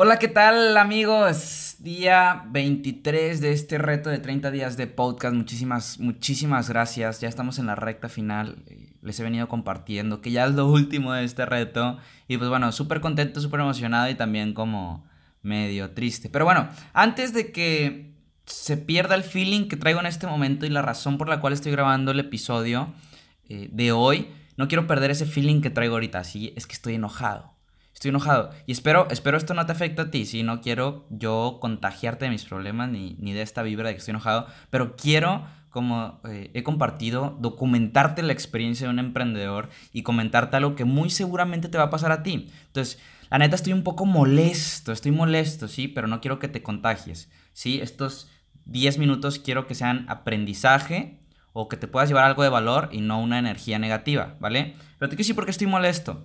Hola, ¿qué tal amigos? Día 23 de este reto de 30 días de podcast. Muchísimas, muchísimas gracias. Ya estamos en la recta final. Les he venido compartiendo que ya es lo último de este reto. Y pues bueno, súper contento, súper emocionado y también como medio triste. Pero bueno, antes de que se pierda el feeling que traigo en este momento y la razón por la cual estoy grabando el episodio eh, de hoy, no quiero perder ese feeling que traigo ahorita. Así es que estoy enojado. Estoy enojado. Y espero, espero esto no te afecte a ti. Si no quiero yo contagiarte de mis problemas ni, de esta vibra de que estoy enojado. Pero quiero, como eh, he compartido, documentarte la experiencia de un emprendedor y comentarte algo que muy seguramente te va a pasar a ti. Entonces, la neta estoy un poco molesto. Estoy molesto, sí, pero no quiero que te contagies. Sí, estos 10 minutos quiero que sean aprendizaje o que te puedas llevar algo de valor y no una energía negativa, ¿vale? Pero te quiero decir por qué estoy molesto.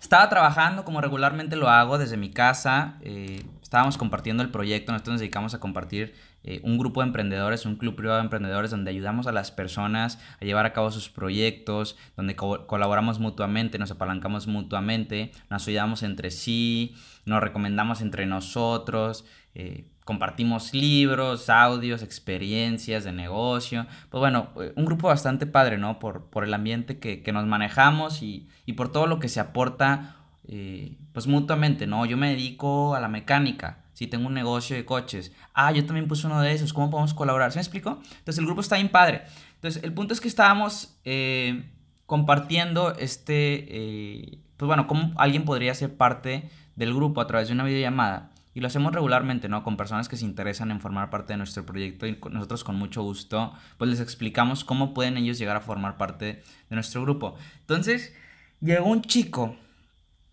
Estaba trabajando como regularmente lo hago desde mi casa. Eh, estábamos compartiendo el proyecto. Nosotros nos dedicamos a compartir eh, un grupo de emprendedores, un club privado de emprendedores donde ayudamos a las personas a llevar a cabo sus proyectos, donde colaboramos mutuamente, nos apalancamos mutuamente, nos ayudamos entre sí, nos recomendamos entre nosotros. Eh, compartimos libros, audios, experiencias de negocio. Pues bueno, eh, un grupo bastante padre, ¿no? Por, por el ambiente que, nos manejamos y, por todo lo que se aporta, eh, pues mutuamente, ¿no? Yo me dedico a la mecánica. Si tengo un negocio de coches. Ah, yo también puse uno de esos. ¿Cómo podemos colaborar? ¿Se me explico? Entonces el grupo está bien padre. Entonces el punto es que estábamos eh, compartiendo este, pues bueno, cómo alguien podría ser parte del grupo a través de una videollamada. Y lo hacemos regularmente, ¿no? Con personas que se interesan en formar parte de nuestro proyecto y nosotros con mucho gusto, pues les explicamos cómo pueden ellos llegar a formar parte de nuestro grupo. Entonces, llegó un chico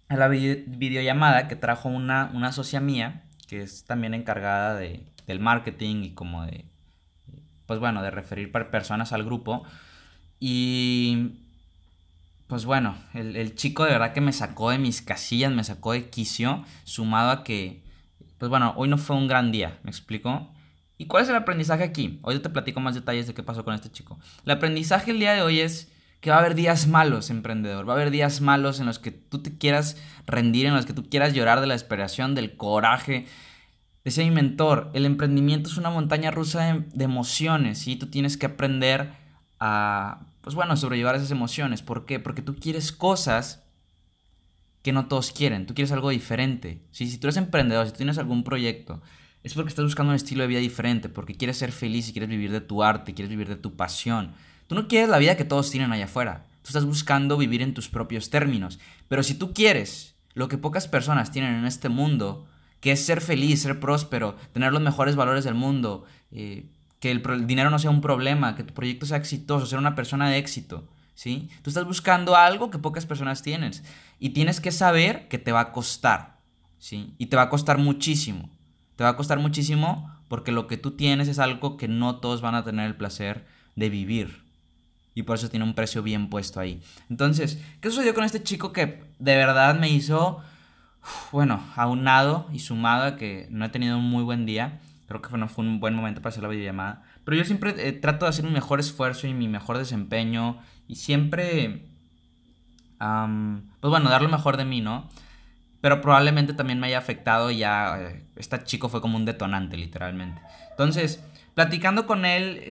a la videollamada que trajo una, una socia mía, que es también encargada de, del marketing y como de, pues bueno, de referir personas al grupo. Y pues bueno, el, el, chico de verdad que me sacó de mis casillas, me sacó de quicio, sumado a que pues bueno, hoy no fue un gran día, ¿me explico? ¿Y cuál es el aprendizaje aquí? Hoy te platico más detalles de qué pasó con este chico. El aprendizaje el día de hoy es que va a haber días malos, emprendedor. Va a haber días malos en los que tú te quieras rendir, en los que tú quieras llorar de la desesperación, del coraje. Decía mi mentor, el emprendimiento es una montaña rusa de, emociones y tú tienes que aprender a, pues bueno, sobrellevar esas emociones. ¿Por qué? Porque tú quieres cosas que no todos quieren. Tú quieres algo diferente. Si tú eres emprendedor, si tú tienes algún proyecto, es porque estás buscando un estilo de vida diferente, porque quieres ser feliz y quieres vivir de tu arte, quieres vivir de tu pasión. Tú no quieres la vida que todos tienen allá afuera. Tú estás buscando vivir en tus propios términos. Pero si tú quieres lo que pocas personas tienen en este mundo, que es ser feliz, ser próspero, tener los mejores valores del mundo, eh, que el dinero no sea un problema, que tu proyecto sea exitoso, ser una persona de éxito, ¿sí? Tú estás buscando algo que pocas personas tienen y tienes que saber que te va a costar, ¿sí? Y te va a costar muchísimo. Te va a costar muchísimo porque lo que tú tienes es algo que no todos van a tener el placer de vivir. Y por eso tiene un precio bien puesto ahí. Entonces, ¿qué sucedió con este chico que de verdad me hizo, bueno, aunado y sumado a que no he tenido un muy buen día? Creo que no fue un buen momento para hacer la videollamada. Pero yo siempre eh, trato de hacer un mejor esfuerzo y mi mejor desempeño y siempre, pues bueno, dar lo mejor de mí, ¿no? Pero probablemente también me haya afectado ya, este chico fue como un detonante, literalmente. Entonces, platicando con él,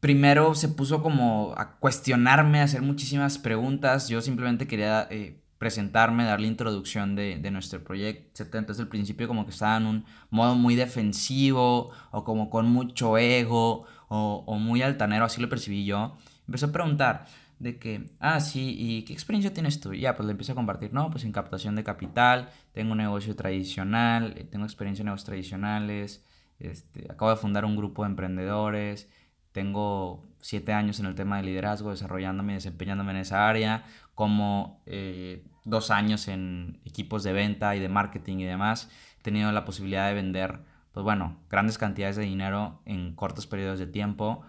primero se puso como a cuestionarme, a hacer muchísimas preguntas. Yo simplemente quería eh, presentarme, darle introducción de, de, nuestro proyecto, etc. Entonces al principio como que estaba en un modo muy defensivo o como con mucho ego o, o muy altanero, así lo percibí yo empezó a preguntar de que, ah, sí, ¿y qué experiencia tienes tú? ya, pues le empiezo a compartir, no, pues en captación de capital, tengo un negocio tradicional, eh, tengo experiencia en negocios tradicionales, este, acabo de fundar un grupo de emprendedores, tengo siete años en el tema de liderazgo, desarrollándome y desempeñándome en esa área, como eh, dos años en equipos de venta y de marketing y demás. He tenido la posibilidad de vender, pues bueno, grandes cantidades de dinero en cortos periodos de tiempo.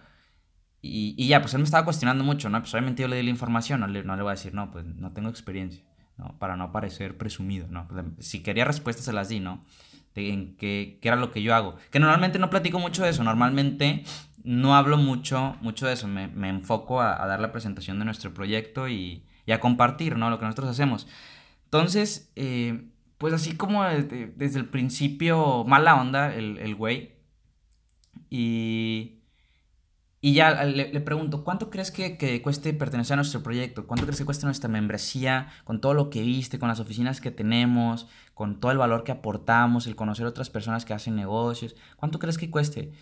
Y, y ya, pues él me estaba cuestionando mucho, ¿no? Pues obviamente yo le di la información, no le, no le voy a decir, no, pues no tengo experiencia, ¿no? Para no parecer presumido, ¿no? Pues, si quería respuestas se las di, ¿no? De en qué, qué era lo que yo hago. Que normalmente no platico mucho de eso, normalmente no hablo mucho, mucho de eso, me, me enfoco a, a, dar la presentación de nuestro proyecto y, y, a compartir, ¿no? Lo que nosotros hacemos. Entonces, eh, pues así como desde, desde, el principio, mala onda el, el güey. Y, y ya le, le, pregunto, ¿cuánto crees que, que, cueste pertenecer a nuestro proyecto? ¿Cuánto crees que cuesta nuestra membresía? Con todo lo que viste, con las oficinas que tenemos, con todo el valor que aportamos, el conocer otras personas que hacen negocios. ¿Cuánto crees que cueste?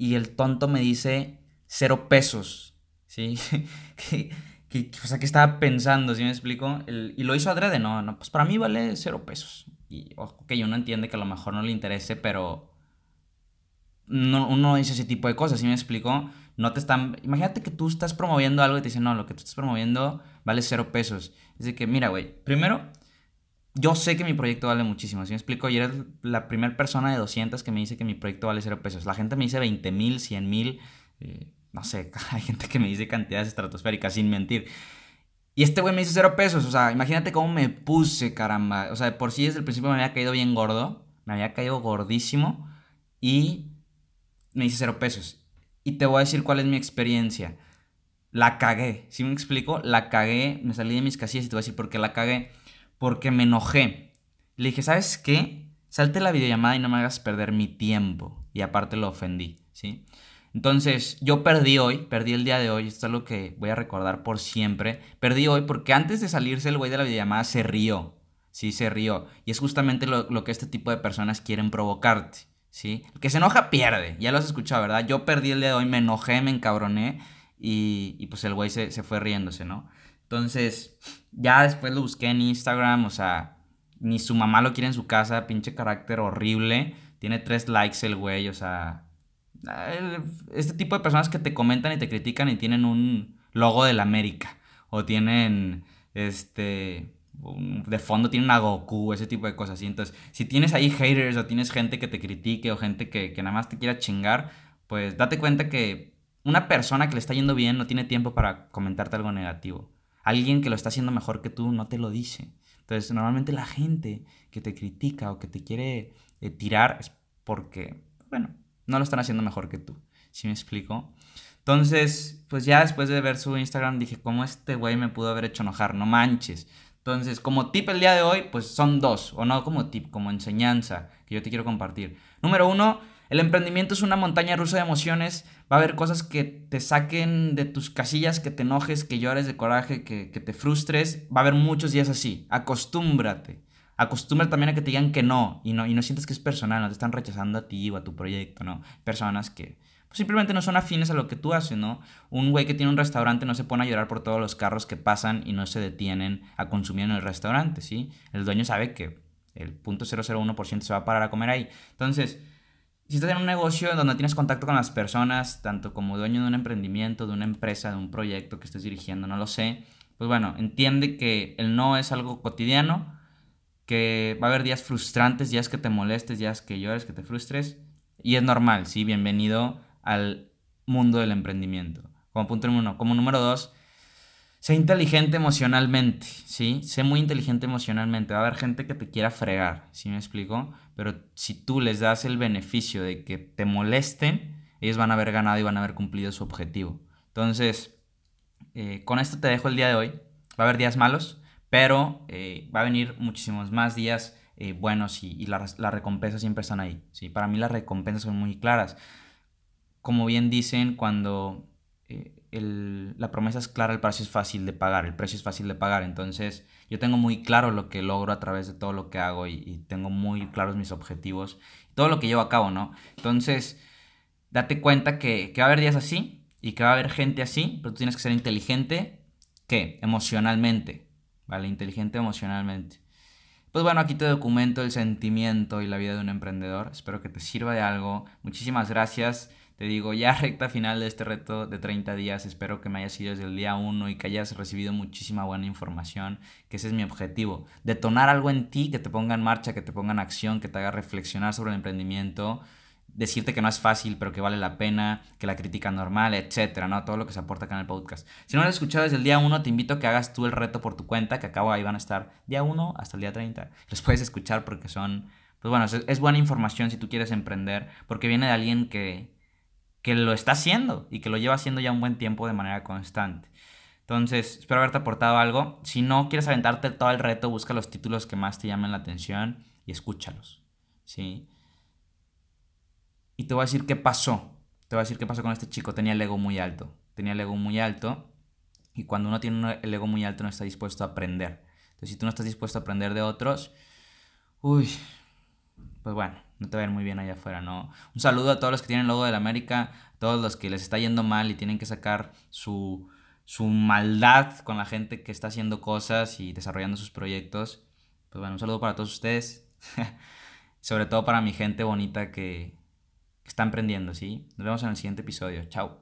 y el tonto me dice cero pesos, ¿sí? que, que, o sea, ¿qué estaba pensando? ¿Sí me explico? El, y lo hizo adrede, no, no, pues para mí vale cero pesos. Y, ok, uno entiende que a lo mejor no le interese, pero no, uno dice ese tipo de cosas, ¿sí me explico? No te están... Imagínate que tú estás promoviendo algo y te dicen, no, lo que tú estás promoviendo vale cero pesos. Es de que, mira, güey, primero, yo sé que mi proyecto vale muchísimo, ¿sí me explico? Y eres la primera persona de 200 que me dice que mi proyecto vale cero pesos. La gente me dice 20 mil, 100 mil, eh, no sé, hay gente que me dice cantidades estratosféricas sin mentir. Y este güey me dice cero pesos, o sea, imagínate cómo me puse, caramba. O sea, por sí desde el principio me había caído bien gordo, me había caído gordísimo y me dice cero pesos. Y te voy a decir cuál es mi experiencia. La cagué, ¿sí me explico? La cagué, me salí de mis casillas y te voy a decir por qué la cagué porque me enojé. Le dije, ¿sabes qué? Salte la videollamada y no me hagas perder mi tiempo. Y aparte lo ofendí, ¿sí? Entonces, yo perdí hoy, perdí el día de hoy, esto es lo que voy a recordar por siempre. Perdí hoy porque antes de salirse el güey de la videollamada se rió, ¿sí? Se rió. Y es justamente lo, lo que este tipo de personas quieren provocarte, ¿sí? El que se enoja pierde, ya lo has escuchado, ¿verdad? Yo perdí el día de hoy, me enojé, me encabroné y, y pues el güey se, se fue riéndose, ¿no? Entonces, ya después lo busqué en Instagram, o sea, ni su mamá lo quiere en su casa, pinche carácter horrible. Tiene tres likes el güey, o sea, este tipo de personas que te comentan y te critican y tienen un logo del América o tienen este de fondo tienen una Goku, ese tipo de cosas. Y entonces, si tienes ahí haters o tienes gente que te critique o gente que, que nada más te quiera chingar, pues date cuenta que una persona que le está yendo bien no tiene tiempo para comentarte algo negativo. Alguien que lo está haciendo mejor que tú no te lo dice. Entonces, normalmente la gente que te critica o que te quiere eh, tirar es porque, bueno, no lo están haciendo mejor que tú. ¿Sí me explico? Entonces, pues ya después de ver su Instagram dije, ¿cómo este güey me pudo haber hecho enojar? No manches. Entonces, como tip el día de hoy, pues son dos, o no como tip, como enseñanza que yo te quiero compartir. Número uno, el emprendimiento es una montaña rusa de emociones. Va a haber cosas que te saquen de tus casillas, que te enojes, que llores de coraje, que, que te frustres. Va a haber muchos días así. Acostúmbrate. Acostúmbrate también a que te digan que no y, no y no sientes que es personal, no te están rechazando a ti o a tu proyecto, ¿no? Personas que simplemente no son afines a lo que tú haces, ¿no? Un güey que tiene un restaurante no se pone a llorar por todos los carros que pasan y no se detienen a consumir en el restaurante, ¿sí? El dueño sabe que el 0.001% se va a parar a comer ahí. Entonces, si estás en un negocio donde tienes contacto con las personas, tanto como dueño de un emprendimiento, de una empresa, de un proyecto que estés dirigiendo, no lo sé, pues bueno, entiende que el no es algo cotidiano, que va a haber días frustrantes, días que te molestes, días que llores, que te frustres, y es normal, sí, bienvenido al mundo del emprendimiento. Como punto número uno. Como número dos, sé inteligente emocionalmente, ¿sí? Sé muy inteligente emocionalmente. Va a haber gente que te quiera fregar, ¿sí me explico? Pero si tú les das el beneficio de que te molesten, ellos van a haber ganado y van a haber cumplido su objetivo. Entonces, eh, con esto te dejo el día de hoy. Va a haber días malos, pero eh, va a venir muchísimos más días eh, buenos y, y las la recompensas siempre están ahí. ¿sí? Para mí las recompensas son muy claras. Como bien dicen, cuando el, la promesa es clara, el precio es fácil de pagar, el precio es fácil de pagar. Entonces, yo tengo muy claro lo que logro a través de todo lo que hago y, tengo muy claros mis objetivos, todo lo que llevo a cabo, ¿no? Entonces, date cuenta que, que va a haber días así y que va a haber gente así, pero tú tienes que ser inteligente, ¿qué? Emocionalmente, ¿vale? Inteligente emocionalmente. Pues bueno, aquí te documento el sentimiento y la vida de un emprendedor. Espero que te sirva de algo. Muchísimas gracias Te digo, ya recta final de este reto de 30 días, espero que me hayas ido desde el día 1 y que hayas recibido muchísima buena información, que ese es mi objetivo. Detonar algo en ti que te ponga en marcha, que te ponga en acción, que te haga reflexionar sobre el emprendimiento decirte que no es fácil, pero que vale la pena, que la crítica normal, etcétera, ¿no? Todo lo que se aporta acá en el podcast. Si no lo has escuchado desde el día 1, te invito a que hagas tú el reto por tu cuenta, que acabo ahí van a estar día 1 hasta el día 30. Los puedes escuchar porque son, pues bueno, es, buena información si tú quieres emprender, porque viene de alguien que, que lo está haciendo y que lo lleva haciendo ya un buen tiempo de manera constante. Entonces, espero haberte aportado algo. Si no quieres aventarte todo el reto, busca los títulos que más te llamen la atención y escúchalos. ¿Sí? Y te voy a decir qué pasó. Te voy a decir qué pasó con este chico. Tenía el ego muy alto. Tenía el ego muy alto. Y cuando uno tiene el ego muy alto no está dispuesto a aprender. Entonces, si tú no estás dispuesto a aprender de otros, uy, pues bueno, no te va a ir muy bien allá afuera, ¿no? Un saludo a todos los que tienen logo de la América, a todos los que les está yendo mal y tienen que sacar su, su maldad con la gente que está haciendo cosas y desarrollando sus proyectos. Pues bueno, un saludo para todos ustedes. Sobre todo para mi gente bonita que, está emprendiendo, ¿sí? Nos vemos en el siguiente episodio. Chao.